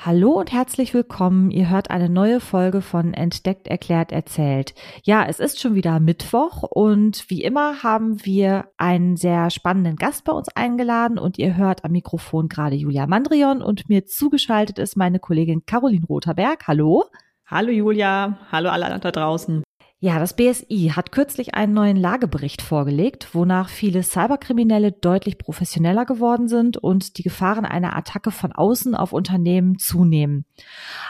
Hallo und herzlich willkommen. Ihr hört eine neue Folge von Entdeckt, Erklärt, Erzählt. Ja, es ist schon wieder Mittwoch und wie immer haben wir einen sehr spannenden Gast bei uns eingeladen und ihr hört am Mikrofon gerade Julia Mandrion und mir zugeschaltet ist meine Kollegin Caroline Rotherberg. Hallo. Hallo Julia, hallo alle da draußen. Ja, das BSI hat kürzlich einen neuen Lagebericht vorgelegt, wonach viele Cyberkriminelle deutlich professioneller geworden sind und die Gefahren einer Attacke von außen auf Unternehmen zunehmen.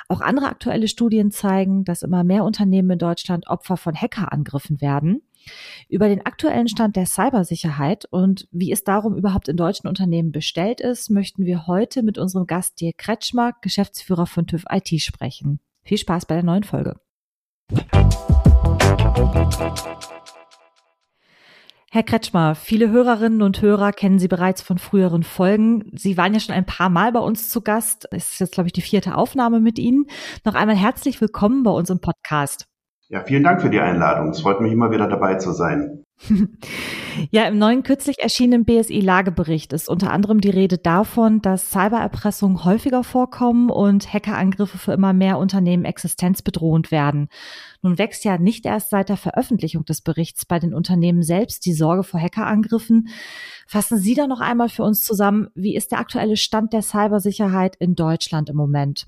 Auch andere aktuelle Studien zeigen, dass immer mehr Unternehmen in Deutschland Opfer von Hackerangriffen werden. Über den aktuellen Stand der Cybersicherheit und wie es darum überhaupt in deutschen Unternehmen bestellt ist, möchten wir heute mit unserem Gast Dirk Kretschmer, Geschäftsführer von TÜV IT, sprechen. Viel Spaß bei der neuen Folge. Herr Kretschmer, viele Hörerinnen und Hörer kennen Sie bereits von früheren Folgen. Sie waren ja schon ein paar Mal bei uns zu Gast. Es ist jetzt, glaube ich, die vierte Aufnahme mit Ihnen. Noch einmal herzlich willkommen bei uns im Podcast. Ja, vielen Dank für die Einladung. Es freut mich immer wieder dabei zu sein. Ja, im neuen kürzlich erschienenen BSI-Lagebericht ist unter anderem die Rede davon, dass Cybererpressungen häufiger vorkommen und Hackerangriffe für immer mehr Unternehmen existenzbedrohend werden. Nun wächst ja nicht erst seit der Veröffentlichung des Berichts bei den Unternehmen selbst die Sorge vor Hackerangriffen. Fassen Sie da noch einmal für uns zusammen, wie ist der aktuelle Stand der Cybersicherheit in Deutschland im Moment?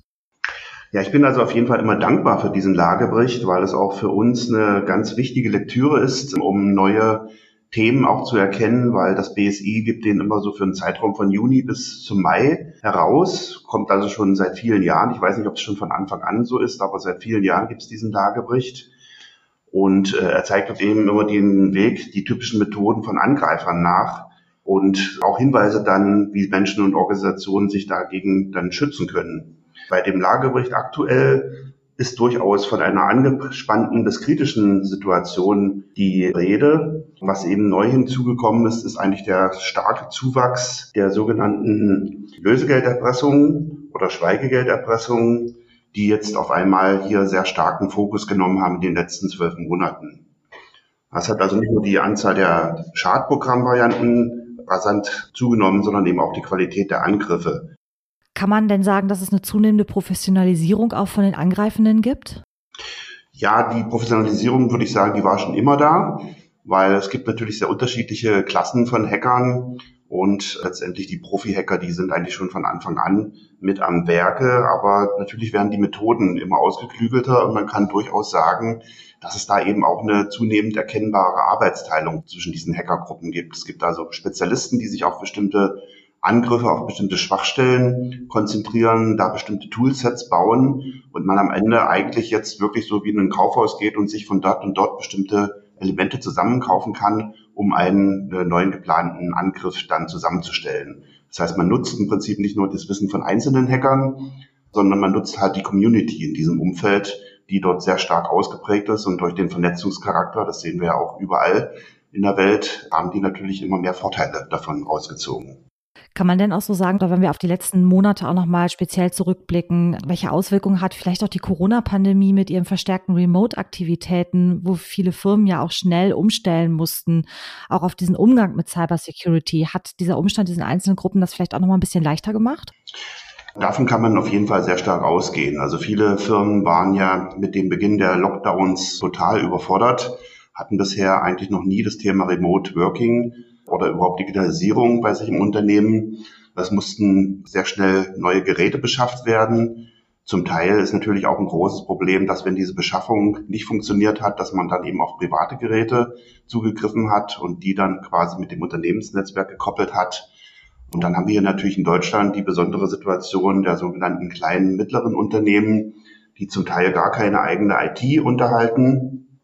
Ja, ich bin also auf jeden Fall immer dankbar für diesen Lagebericht, weil es auch für uns eine ganz wichtige Lektüre ist, um neue Themen auch zu erkennen, weil das BSI gibt den immer so für einen Zeitraum von Juni bis zum Mai heraus, kommt also schon seit vielen Jahren. Ich weiß nicht, ob es schon von Anfang an so ist, aber seit vielen Jahren gibt es diesen Lagebericht. Und äh, er zeigt eben immer den Weg, die typischen Methoden von Angreifern nach und auch Hinweise dann, wie Menschen und Organisationen sich dagegen dann schützen können. Bei dem Lagebericht aktuell ist durchaus von einer angespannten bis kritischen Situation die Rede. Was eben neu hinzugekommen ist, ist eigentlich der starke Zuwachs der sogenannten Lösegelderpressungen oder Schweigegelderpressungen, die jetzt auf einmal hier sehr starken Fokus genommen haben in den letzten zwölf Monaten. Das hat also nicht nur die Anzahl der Schadprogrammvarianten rasant zugenommen, sondern eben auch die Qualität der Angriffe. Kann man denn sagen, dass es eine zunehmende Professionalisierung auch von den Angreifenden gibt? Ja, die Professionalisierung würde ich sagen, die war schon immer da, weil es gibt natürlich sehr unterschiedliche Klassen von Hackern und letztendlich die Profi-Hacker, die sind eigentlich schon von Anfang an mit am Werke, aber natürlich werden die Methoden immer ausgeklügelter und man kann durchaus sagen, dass es da eben auch eine zunehmend erkennbare Arbeitsteilung zwischen diesen Hackergruppen gibt. Es gibt also Spezialisten, die sich auf bestimmte Angriffe auf bestimmte Schwachstellen konzentrieren, da bestimmte Toolsets bauen und man am Ende eigentlich jetzt wirklich so wie in ein Kaufhaus geht und sich von dort und dort bestimmte Elemente zusammenkaufen kann, um einen äh, neuen geplanten Angriff dann zusammenzustellen. Das heißt, man nutzt im Prinzip nicht nur das Wissen von einzelnen Hackern, sondern man nutzt halt die Community in diesem Umfeld, die dort sehr stark ausgeprägt ist und durch den Vernetzungscharakter, das sehen wir ja auch überall in der Welt, haben die natürlich immer mehr Vorteile davon rausgezogen. Kann man denn auch so sagen, wenn wir auf die letzten Monate auch nochmal speziell zurückblicken, welche Auswirkungen hat vielleicht auch die Corona-Pandemie mit ihren verstärkten Remote-Aktivitäten, wo viele Firmen ja auch schnell umstellen mussten, auch auf diesen Umgang mit Cybersecurity? Hat dieser Umstand diesen einzelnen Gruppen das vielleicht auch nochmal ein bisschen leichter gemacht? Davon kann man auf jeden Fall sehr stark ausgehen. Also viele Firmen waren ja mit dem Beginn der Lockdowns total überfordert, hatten bisher eigentlich noch nie das Thema Remote Working oder überhaupt Digitalisierung bei sich im Unternehmen. Es mussten sehr schnell neue Geräte beschafft werden. Zum Teil ist natürlich auch ein großes Problem, dass wenn diese Beschaffung nicht funktioniert hat, dass man dann eben auf private Geräte zugegriffen hat und die dann quasi mit dem Unternehmensnetzwerk gekoppelt hat. Und dann haben wir hier natürlich in Deutschland die besondere Situation der sogenannten kleinen, mittleren Unternehmen, die zum Teil gar keine eigene IT unterhalten,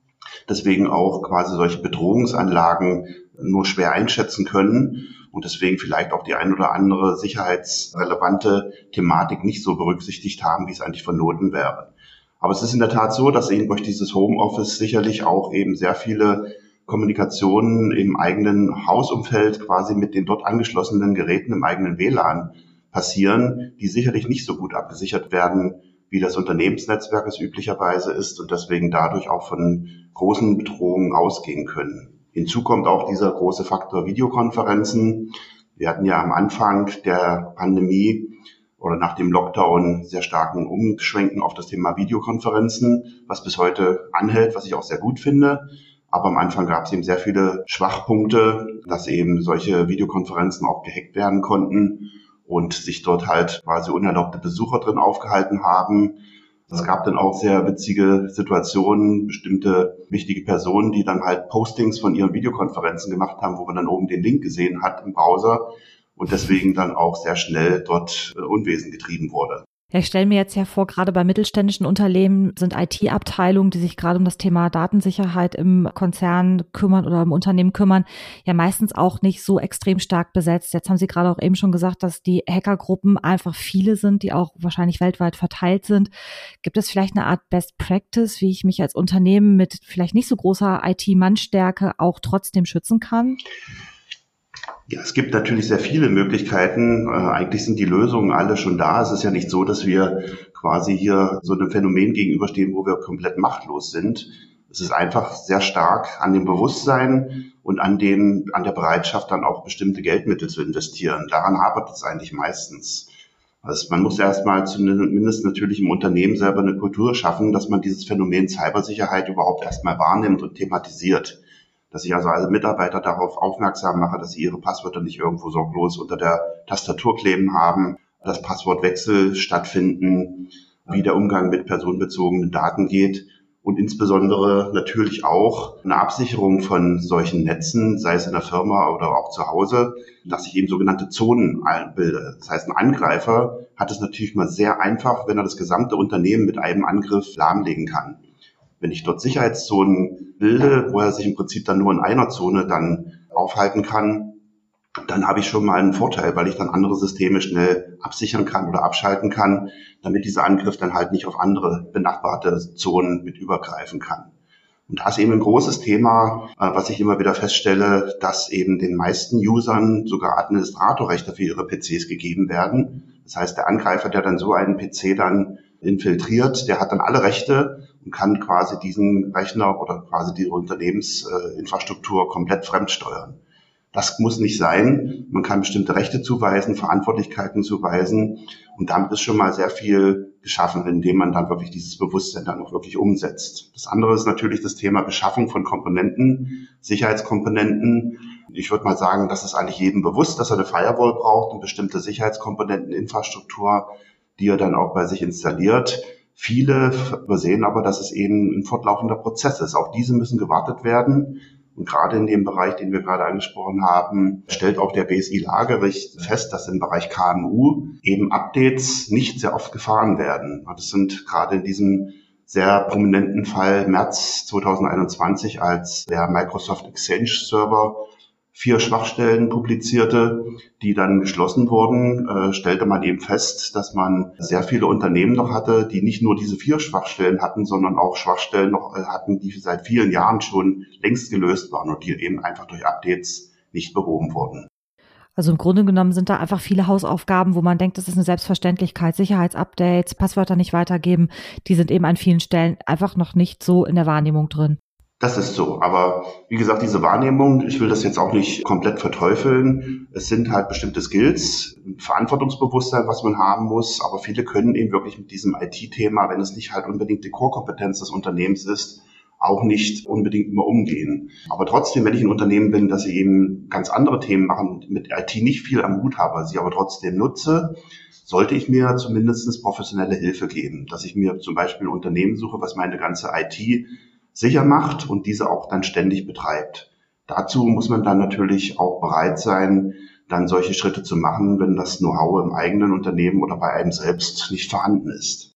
deswegen auch quasi solche Bedrohungsanlagen nur schwer einschätzen können und deswegen vielleicht auch die ein oder andere sicherheitsrelevante Thematik nicht so berücksichtigt haben, wie es eigentlich vernoten wäre. Aber es ist in der Tat so, dass eben durch dieses Homeoffice sicherlich auch eben sehr viele Kommunikationen im eigenen Hausumfeld quasi mit den dort angeschlossenen Geräten im eigenen WLAN passieren, die sicherlich nicht so gut abgesichert werden, wie das Unternehmensnetzwerk es üblicherweise ist und deswegen dadurch auch von großen Bedrohungen ausgehen können. Hinzu kommt auch dieser große Faktor Videokonferenzen. Wir hatten ja am Anfang der Pandemie oder nach dem Lockdown sehr starken Umschwenken auf das Thema Videokonferenzen, was bis heute anhält, was ich auch sehr gut finde. Aber am Anfang gab es eben sehr viele Schwachpunkte, dass eben solche Videokonferenzen auch gehackt werden konnten und sich dort halt quasi unerlaubte Besucher drin aufgehalten haben. Es gab dann auch sehr witzige Situationen, bestimmte wichtige Personen, die dann halt Postings von ihren Videokonferenzen gemacht haben, wo man dann oben den Link gesehen hat im Browser und deswegen dann auch sehr schnell dort äh, Unwesen getrieben wurde. Ja, ich stelle mir jetzt ja vor, gerade bei mittelständischen Unternehmen sind IT-Abteilungen, die sich gerade um das Thema Datensicherheit im Konzern kümmern oder im Unternehmen kümmern, ja meistens auch nicht so extrem stark besetzt. Jetzt haben Sie gerade auch eben schon gesagt, dass die Hackergruppen einfach viele sind, die auch wahrscheinlich weltweit verteilt sind. Gibt es vielleicht eine Art Best Practice, wie ich mich als Unternehmen mit vielleicht nicht so großer IT-Mannstärke auch trotzdem schützen kann? Ja, es gibt natürlich sehr viele Möglichkeiten. Äh, eigentlich sind die Lösungen alle schon da. Es ist ja nicht so, dass wir quasi hier so einem Phänomen gegenüberstehen, wo wir komplett machtlos sind. Es ist einfach sehr stark an dem Bewusstsein und an dem, an der Bereitschaft, dann auch bestimmte Geldmittel zu investieren. Daran hapert es eigentlich meistens. Also man muss erstmal zumindest natürlich im Unternehmen selber eine Kultur schaffen, dass man dieses Phänomen Cybersicherheit überhaupt erstmal wahrnimmt und thematisiert dass ich also alle Mitarbeiter darauf aufmerksam mache, dass sie ihre Passwörter nicht irgendwo sorglos unter der Tastatur kleben haben, dass Passwortwechsel stattfinden, wie der Umgang mit personenbezogenen Daten geht und insbesondere natürlich auch eine Absicherung von solchen Netzen, sei es in der Firma oder auch zu Hause, dass ich eben sogenannte Zonen bilde. Das heißt, ein Angreifer hat es natürlich mal sehr einfach, wenn er das gesamte Unternehmen mit einem Angriff lahmlegen kann. Wenn ich dort Sicherheitszonen bilde, wo er sich im Prinzip dann nur in einer Zone dann aufhalten kann, dann habe ich schon mal einen Vorteil, weil ich dann andere Systeme schnell absichern kann oder abschalten kann, damit dieser Angriff dann halt nicht auf andere benachbarte Zonen mit übergreifen kann. Und da ist eben ein großes Thema, äh, was ich immer wieder feststelle, dass eben den meisten Usern sogar Administratorrechte für ihre PCs gegeben werden. Das heißt, der Angreifer, der dann so einen PC dann infiltriert, der hat dann alle Rechte und kann quasi diesen Rechner oder quasi die Unternehmensinfrastruktur komplett fremdsteuern. Das muss nicht sein. Man kann bestimmte Rechte zuweisen, Verantwortlichkeiten zuweisen und damit ist schon mal sehr viel geschaffen, indem man dann wirklich dieses Bewusstsein dann auch wirklich umsetzt. Das andere ist natürlich das Thema Beschaffung von Komponenten, Sicherheitskomponenten. Ich würde mal sagen, das ist eigentlich jedem bewusst, dass er eine Firewall braucht und bestimmte Sicherheitskomponenteninfrastruktur die er dann auch bei sich installiert. Viele übersehen aber, dass es eben ein fortlaufender Prozess ist. Auch diese müssen gewartet werden. Und gerade in dem Bereich, den wir gerade angesprochen haben, stellt auch der BSI-Lagebericht fest, dass im Bereich KMU eben Updates nicht sehr oft gefahren werden. Das sind gerade in diesem sehr prominenten Fall März 2021, als der Microsoft Exchange Server vier Schwachstellen publizierte, die dann geschlossen wurden, äh, stellte man eben fest, dass man sehr viele Unternehmen noch hatte, die nicht nur diese vier Schwachstellen hatten, sondern auch Schwachstellen noch äh, hatten, die seit vielen Jahren schon längst gelöst waren und die eben einfach durch Updates nicht behoben wurden. Also im Grunde genommen sind da einfach viele Hausaufgaben, wo man denkt, das ist eine Selbstverständlichkeit. Sicherheitsupdates, Passwörter nicht weitergeben, die sind eben an vielen Stellen einfach noch nicht so in der Wahrnehmung drin. Das ist so. Aber wie gesagt, diese Wahrnehmung, ich will das jetzt auch nicht komplett verteufeln. Es sind halt bestimmte Skills, Verantwortungsbewusstsein, was man haben muss. Aber viele können eben wirklich mit diesem IT-Thema, wenn es nicht halt unbedingt die Core-Kompetenz des Unternehmens ist, auch nicht unbedingt immer umgehen. Aber trotzdem, wenn ich ein Unternehmen bin, dass ich eben ganz andere Themen machen, mit IT nicht viel am Hut habe, sie aber trotzdem nutze, sollte ich mir zumindest professionelle Hilfe geben, dass ich mir zum Beispiel ein Unternehmen suche, was meine ganze IT sicher macht und diese auch dann ständig betreibt. Dazu muss man dann natürlich auch bereit sein, dann solche Schritte zu machen, wenn das Know-how im eigenen Unternehmen oder bei einem selbst nicht vorhanden ist.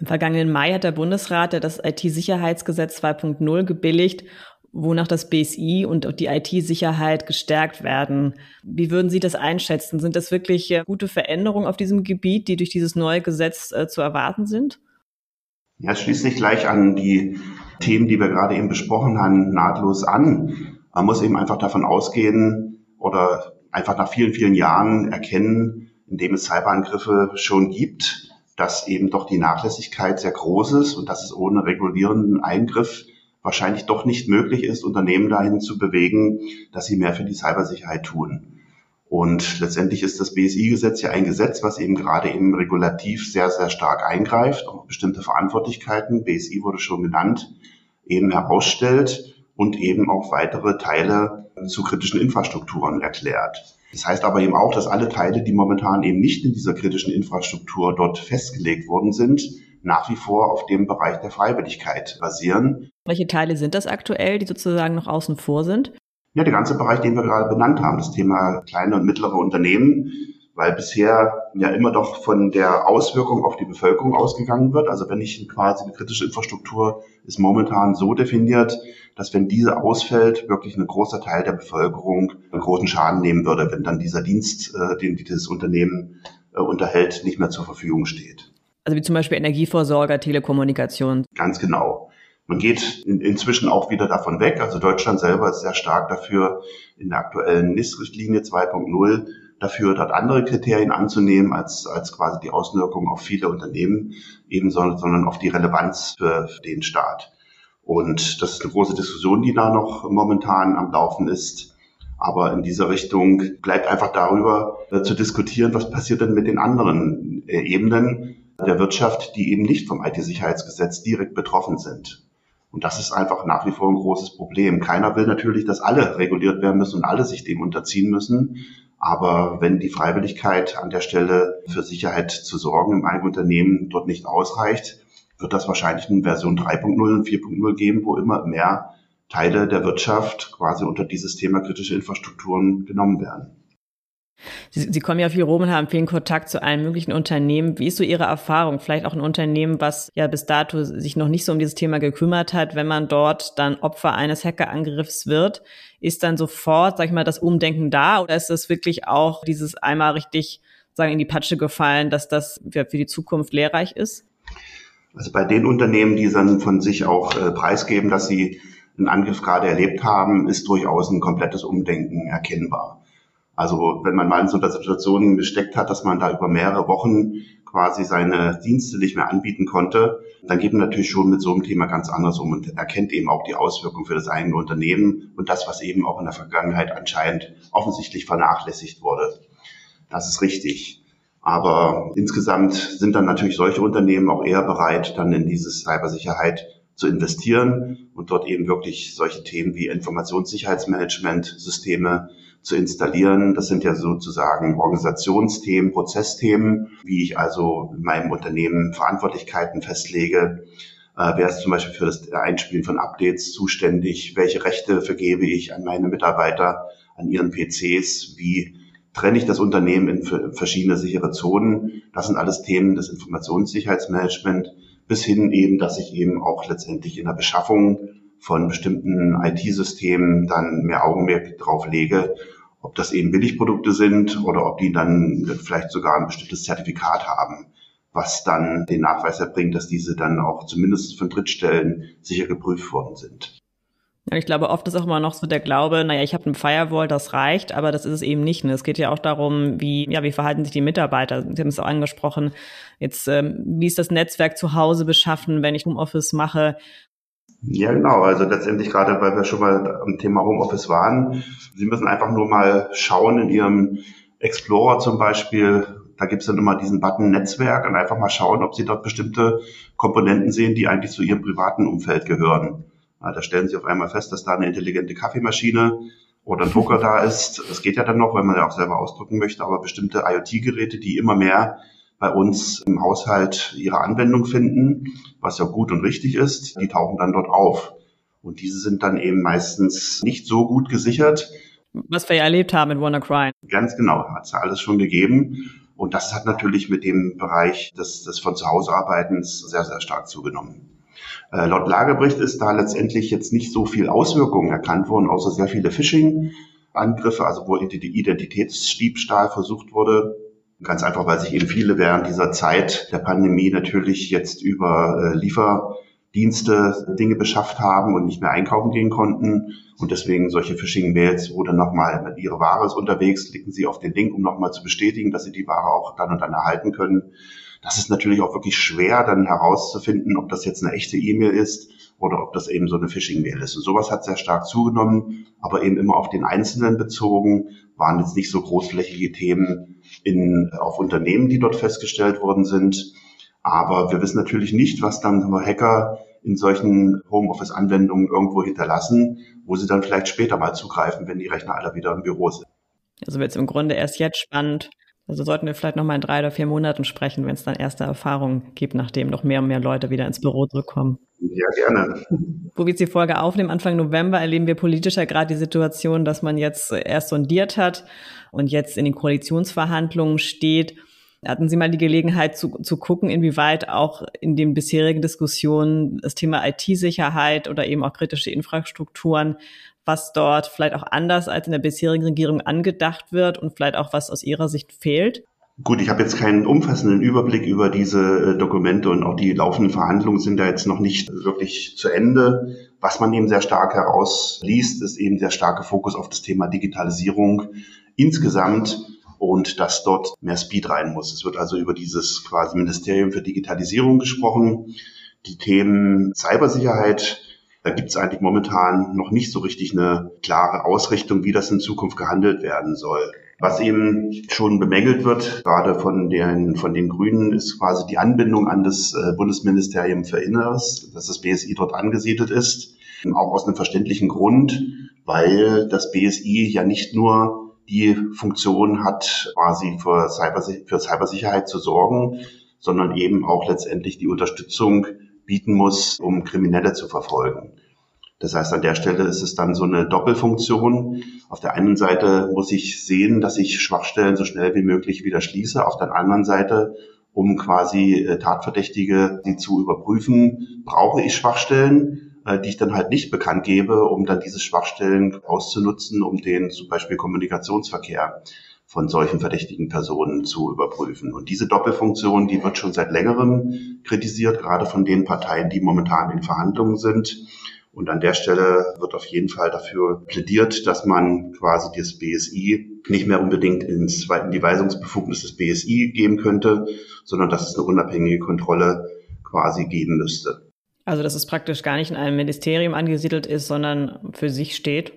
Im vergangenen Mai hat der Bundesrat das IT-Sicherheitsgesetz 2.0 gebilligt wonach das BSI und die IT-Sicherheit gestärkt werden. Wie würden Sie das einschätzen? Sind das wirklich äh, gute Veränderungen auf diesem Gebiet, die durch dieses neue Gesetz äh, zu erwarten sind? Ja, schließlich gleich an die Themen, die wir gerade eben besprochen haben, nahtlos an. Man muss eben einfach davon ausgehen oder einfach nach vielen, vielen Jahren erkennen, indem es Cyberangriffe schon gibt, dass eben doch die Nachlässigkeit sehr groß ist und dass es ohne regulierenden Eingriff wahrscheinlich doch nicht möglich ist, Unternehmen dahin zu bewegen, dass sie mehr für die Cybersicherheit tun. Und letztendlich ist das BSI-Gesetz ja ein Gesetz, was eben gerade eben regulativ sehr, sehr stark eingreift, auch bestimmte Verantwortlichkeiten, BSI wurde schon genannt, eben herausstellt und eben auch weitere Teile zu kritischen Infrastrukturen erklärt. Das heißt aber eben auch, dass alle Teile, die momentan eben nicht in dieser kritischen Infrastruktur dort festgelegt worden sind, nach wie vor auf dem Bereich der Freiwilligkeit basieren. Welche Teile sind das aktuell, die sozusagen noch außen vor sind? Ja, der ganze Bereich, den wir gerade benannt haben, das Thema kleine und mittlere Unternehmen, weil bisher ja immer doch von der Auswirkung auf die Bevölkerung ausgegangen wird. Also wenn ich quasi eine kritische Infrastruktur ist momentan so definiert, dass wenn diese ausfällt, wirklich ein großer Teil der Bevölkerung einen großen Schaden nehmen würde, wenn dann dieser Dienst, äh, den dieses Unternehmen äh, unterhält, nicht mehr zur Verfügung steht. Also wie zum Beispiel Energieversorger, Telekommunikation. Ganz genau. Man geht in, inzwischen auch wieder davon weg. Also Deutschland selber ist sehr stark dafür, in der aktuellen NIS-Richtlinie 2.0 dafür, dort andere Kriterien anzunehmen als, als quasi die Auswirkungen auf viele Unternehmen eben, sondern auf die Relevanz für, den Staat. Und das ist eine große Diskussion, die da noch momentan am Laufen ist. Aber in dieser Richtung bleibt einfach darüber zu diskutieren, was passiert denn mit den anderen äh, Ebenen der Wirtschaft, die eben nicht vom IT-Sicherheitsgesetz direkt betroffen sind. Und das ist einfach nach wie vor ein großes Problem. Keiner will natürlich, dass alle reguliert werden müssen und alle sich dem unterziehen müssen. Aber wenn die Freiwilligkeit an der Stelle für Sicherheit zu sorgen im eigenen Unternehmen dort nicht ausreicht, wird das wahrscheinlich eine Version 3.0 und 4.0 geben, wo immer mehr Teile der Wirtschaft quasi unter dieses Thema kritische Infrastrukturen genommen werden. Sie, Sie kommen ja viel rum und haben vielen Kontakt zu allen möglichen Unternehmen. Wie ist so Ihre Erfahrung? Vielleicht auch ein Unternehmen, was ja bis dato sich noch nicht so um dieses Thema gekümmert hat, wenn man dort dann Opfer eines Hackerangriffs wird, ist dann sofort, sag ich mal, das Umdenken da oder ist es wirklich auch dieses einmal richtig sagen in die Patsche gefallen, dass das für die Zukunft lehrreich ist? Also bei den Unternehmen, die dann von sich auch äh, preisgeben, dass sie einen Angriff gerade erlebt haben, ist durchaus ein komplettes Umdenken erkennbar. Also wenn man mal in so einer Situation gesteckt hat, dass man da über mehrere Wochen quasi seine Dienste nicht mehr anbieten konnte, dann geht man natürlich schon mit so einem Thema ganz anders um und erkennt eben auch die Auswirkungen für das eigene Unternehmen und das, was eben auch in der Vergangenheit anscheinend offensichtlich vernachlässigt wurde. Das ist richtig. Aber insgesamt sind dann natürlich solche Unternehmen auch eher bereit, dann in diese Cybersicherheit zu investieren und dort eben wirklich solche Themen wie Informationssicherheitsmanagement-Systeme zu installieren. Das sind ja sozusagen Organisationsthemen, Prozessthemen, wie ich also in meinem Unternehmen Verantwortlichkeiten festlege. Äh, wer ist zum Beispiel für das Einspielen von Updates zuständig? Welche Rechte vergebe ich an meine Mitarbeiter, an ihren PCs? Wie trenne ich das Unternehmen in verschiedene sichere Zonen? Das sind alles Themen des Informationssicherheitsmanagement bis hin eben, dass ich eben auch letztendlich in der Beschaffung von bestimmten IT-Systemen dann mehr Augenmerk drauf lege, ob das eben Billigprodukte sind oder ob die dann vielleicht sogar ein bestimmtes Zertifikat haben, was dann den Nachweis erbringt, dass diese dann auch zumindest von Drittstellen sicher geprüft worden sind. Ich glaube, oft ist auch immer noch so der Glaube, naja, ich habe ein Firewall, das reicht, aber das ist es eben nicht. Ne? Es geht ja auch darum, wie, ja, wie verhalten sich die Mitarbeiter? Sie haben es auch angesprochen. Jetzt, ähm, wie ist das Netzwerk zu Hause beschaffen, wenn ich Homeoffice mache? Ja, genau. Also letztendlich gerade, weil wir schon mal am Thema Homeoffice waren, Sie müssen einfach nur mal schauen in Ihrem Explorer zum Beispiel. Da gibt es dann immer diesen Button Netzwerk und einfach mal schauen, ob Sie dort bestimmte Komponenten sehen, die eigentlich zu Ihrem privaten Umfeld gehören. Da stellen Sie auf einmal fest, dass da eine intelligente Kaffeemaschine oder ein Drucker da ist. Das geht ja dann noch, wenn man ja auch selber ausdrucken möchte, aber bestimmte IoT-Geräte, die immer mehr bei uns im Haushalt ihre Anwendung finden, was ja gut und richtig ist, die tauchen dann dort auf. Und diese sind dann eben meistens nicht so gut gesichert. Was wir ja erlebt haben mit WannaCry. Ganz genau, hat es ja alles schon gegeben. Und das hat natürlich mit dem Bereich des, des von zu Hause Arbeitens sehr, sehr stark zugenommen. Äh, laut Lagebericht ist da letztendlich jetzt nicht so viel Auswirkungen erkannt worden, außer sehr viele Phishing-Angriffe, also wo Identitätsdiebstahl versucht wurde. Ganz einfach, weil sich eben viele während dieser Zeit der Pandemie natürlich jetzt über äh, Liefer Dienste Dinge beschafft haben und nicht mehr einkaufen gehen konnten. Und deswegen solche Phishing-Mails, wo dann nochmal ihre Ware ist unterwegs, klicken sie auf den Link, um nochmal zu bestätigen, dass sie die Ware auch dann und dann erhalten können. Das ist natürlich auch wirklich schwer, dann herauszufinden, ob das jetzt eine echte E-Mail ist oder ob das eben so eine Phishing-Mail ist. Und sowas hat sehr stark zugenommen, aber eben immer auf den Einzelnen bezogen, waren jetzt nicht so großflächige Themen in, auf Unternehmen, die dort festgestellt worden sind. Aber wir wissen natürlich nicht, was dann Hacker in solchen Homeoffice-Anwendungen irgendwo hinterlassen, wo sie dann vielleicht später mal zugreifen, wenn die Rechner alle wieder im Büro sind. Also wird es im Grunde erst jetzt spannend. Also sollten wir vielleicht noch mal in drei oder vier Monaten sprechen, wenn es dann erste Erfahrungen gibt, nachdem noch mehr und mehr Leute wieder ins Büro zurückkommen. Ja, gerne. Wo wir jetzt die Folge aufnehmen, Anfang November, erleben wir politisch ja gerade die Situation, dass man jetzt erst sondiert hat und jetzt in den Koalitionsverhandlungen steht. Hatten Sie mal die Gelegenheit zu, zu gucken, inwieweit auch in den bisherigen Diskussionen das Thema IT-Sicherheit oder eben auch kritische Infrastrukturen, was dort vielleicht auch anders als in der bisherigen Regierung angedacht wird und vielleicht auch was aus Ihrer Sicht fehlt? Gut, ich habe jetzt keinen umfassenden Überblick über diese äh, Dokumente und auch die laufenden Verhandlungen sind da jetzt noch nicht wirklich zu Ende. Was man eben sehr stark herausliest, ist eben der starke Fokus auf das Thema Digitalisierung insgesamt und dass dort mehr Speed rein muss. Es wird also über dieses quasi Ministerium für Digitalisierung gesprochen. Die Themen Cybersicherheit, da gibt es eigentlich momentan noch nicht so richtig eine klare Ausrichtung, wie das in Zukunft gehandelt werden soll. Was eben schon bemängelt wird, gerade von den, von den Grünen, ist quasi die Anbindung an das äh, Bundesministerium für Inneres, dass das BSI dort angesiedelt ist. Auch aus einem verständlichen Grund, weil das BSI ja nicht nur die Funktion hat, quasi für, Cyber, für Cybersicherheit zu sorgen, sondern eben auch letztendlich die Unterstützung bieten muss, um Kriminelle zu verfolgen. Das heißt, an der Stelle ist es dann so eine Doppelfunktion. Auf der einen Seite muss ich sehen, dass ich Schwachstellen so schnell wie möglich wieder schließe. Auf der anderen Seite, um quasi äh, Tatverdächtige, die zu überprüfen, brauche ich Schwachstellen. Äh, die ich dann halt nicht bekannt gebe, um dann diese Schwachstellen auszunutzen, um den zum Beispiel Kommunikationsverkehr von solchen verdächtigen Personen zu überprüfen. Und diese Doppelfunktion, die wird schon seit längerem kritisiert, gerade von den Parteien, die momentan in Verhandlungen sind. Und an der Stelle wird auf jeden Fall dafür plädiert, dass man quasi das BSI nicht mehr unbedingt ins, in die Weisungsbefugnis des BSI geben könnte, sondern dass es eine unabhängige Kontrolle quasi geben müsste. Also, dass es praktisch gar nicht in einem Ministerium angesiedelt ist, sondern für sich steht.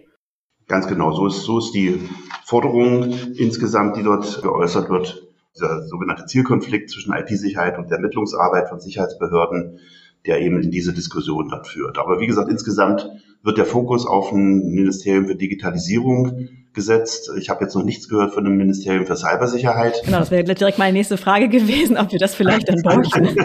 Ganz genau, so ist, so ist die Forderung insgesamt, die dort geäußert wird. Dieser sogenannte Zielkonflikt zwischen IT-Sicherheit und der Ermittlungsarbeit von Sicherheitsbehörden, der eben in diese Diskussion dann führt. Aber wie gesagt, insgesamt wird der Fokus auf ein Ministerium für Digitalisierung gesetzt. Ich habe jetzt noch nichts gehört von einem Ministerium für Cybersicherheit. Genau, das wäre direkt meine nächste Frage gewesen, ob wir das vielleicht dann bräuchten.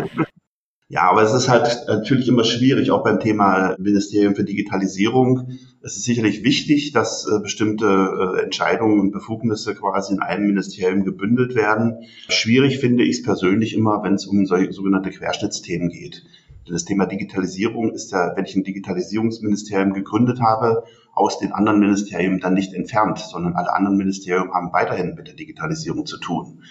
Ja, aber es ist halt natürlich immer schwierig, auch beim Thema Ministerium für Digitalisierung. Es ist sicherlich wichtig, dass äh, bestimmte äh, Entscheidungen und Befugnisse quasi in einem Ministerium gebündelt werden. Schwierig finde ich es persönlich immer, wenn es um solche sogenannte Querschnittsthemen geht. Denn das Thema Digitalisierung ist ja, wenn ich ein Digitalisierungsministerium gegründet habe, aus den anderen Ministerien dann nicht entfernt, sondern alle anderen Ministerien haben weiterhin mit der Digitalisierung zu tun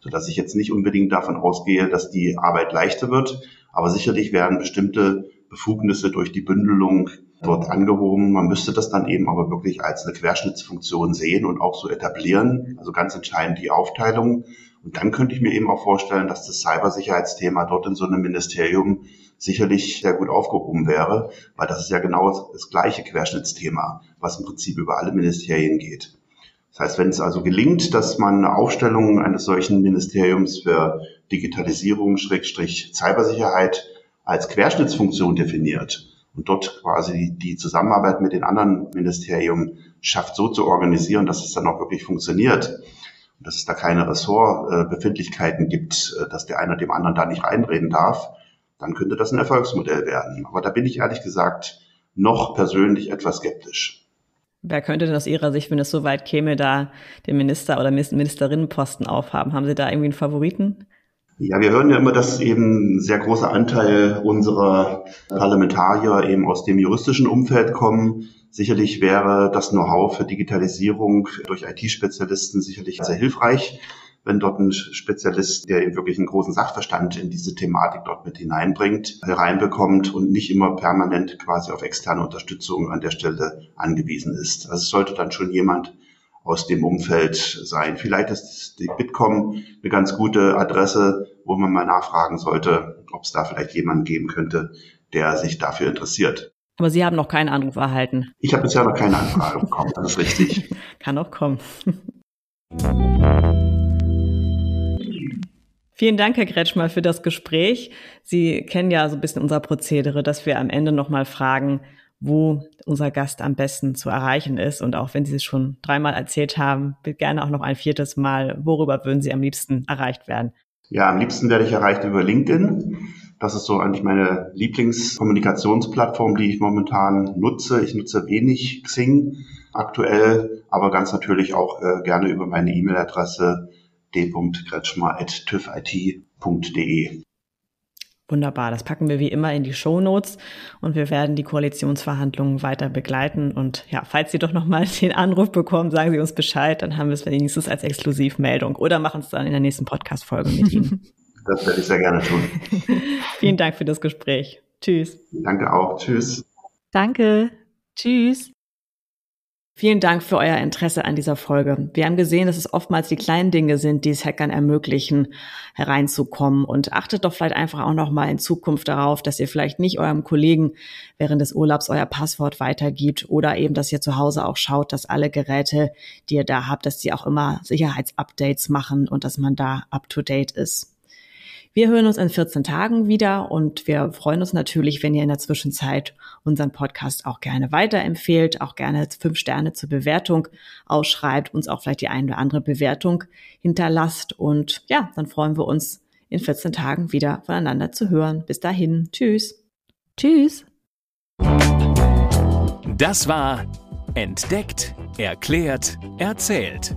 sodass ich jetzt nicht unbedingt davon ausgehe, dass die Arbeit leichter wird. Aber sicherlich werden bestimmte Befugnisse durch die Bündelung dort angehoben. Man müsste das dann eben aber wirklich als eine Querschnittsfunktion sehen und auch so etablieren. Also ganz entscheidend die Aufteilung. Und dann könnte ich mir eben auch vorstellen, dass das Cybersicherheitsthema dort in so einem Ministerium sicherlich sehr gut aufgehoben wäre, weil das ist ja genau das gleiche Querschnittsthema, was im Prinzip über alle Ministerien geht. Das heißt, wenn es also gelingt, dass man eine Aufstellung eines solchen Ministeriums für Digitalisierung, Schrägstrich Cybersicherheit als Querschnittsfunktion definiert und dort quasi die Zusammenarbeit mit den anderen Ministerien schafft, so zu organisieren, dass es dann auch wirklich funktioniert und dass es da keine Ressortbefindlichkeiten gibt, äh, dass der eine dem anderen da nicht reinreden darf, dann könnte das ein Erfolgsmodell werden. Aber da bin ich ehrlich gesagt noch persönlich etwas skeptisch. Wer könnte denn aus Ihrer Sicht, wenn es so weit käme, da den Minister- oder Ministerinnenposten aufhaben? Haben Sie da irgendwie einen Favoriten? Ja, wir hören ja immer, dass eben ein sehr großer Anteil unserer Parlamentarier eben aus dem juristischen Umfeld kommen. Sicherlich wäre das Know-how für Digitalisierung durch IT-Spezialisten sicherlich sehr hilfreich, wenn dort ein Spezialist, der eben wirklich einen großen Sachverstand in diese Thematik dort mit hineinbringt, hereinbekommt und nicht immer permanent quasi auf externe Unterstützung an der Stelle angewiesen ist. Also es sollte dann schon jemand aus dem Umfeld sein. Vielleicht ist die Bitkom eine ganz gute Adresse, wo man mal nachfragen sollte, ob es da vielleicht jemanden geben könnte, der sich dafür interessiert. Aber Sie haben noch keinen Anruf erhalten. Ich habe bisher noch keine Anfrage bekommen, das ist richtig. Kann auch kommen. Vielen Dank, Herr Kretschmer, für das Gespräch. Sie kennen ja so ein bisschen unser Prozedere, dass wir am Ende nochmal fragen, wo unser Gast am besten zu erreichen ist. Und auch wenn Sie es schon dreimal erzählt haben, gerne auch noch ein viertes Mal, worüber würden Sie am liebsten erreicht werden? Ja, am liebsten werde ich erreicht über LinkedIn. Das ist so eigentlich meine Lieblingskommunikationsplattform, die ich momentan nutze. Ich nutze wenig Xing aktuell, aber ganz natürlich auch äh, gerne über meine E-Mail-Adresse d.kretschmer.tüvit.de. Wunderbar, das packen wir wie immer in die Show Notes und wir werden die Koalitionsverhandlungen weiter begleiten. Und ja, falls Sie doch nochmal den Anruf bekommen, sagen Sie uns Bescheid, dann haben wir es wenigstens als Exklusivmeldung oder machen es dann in der nächsten Podcast-Folge mit Ihnen. Das werde ich sehr gerne tun. Vielen Dank für das Gespräch. Tschüss. Danke auch. Tschüss. Danke. Tschüss. Vielen Dank für euer Interesse an dieser Folge. Wir haben gesehen, dass es oftmals die kleinen Dinge sind, die es Hackern ermöglichen, hereinzukommen. Und achtet doch vielleicht einfach auch noch mal in Zukunft darauf, dass ihr vielleicht nicht eurem Kollegen während des Urlaubs euer Passwort weitergibt oder eben, dass ihr zu Hause auch schaut, dass alle Geräte, die ihr da habt, dass die auch immer Sicherheitsupdates machen und dass man da up to date ist. Wir hören uns in 14 Tagen wieder und wir freuen uns natürlich, wenn ihr in der Zwischenzeit unseren Podcast auch gerne weiterempfehlt, auch gerne fünf Sterne zur Bewertung ausschreibt, uns auch vielleicht die eine oder andere Bewertung hinterlasst und ja, dann freuen wir uns in 14 Tagen wieder voneinander zu hören. Bis dahin, tschüss. Tschüss. Das war Entdeckt, Erklärt, Erzählt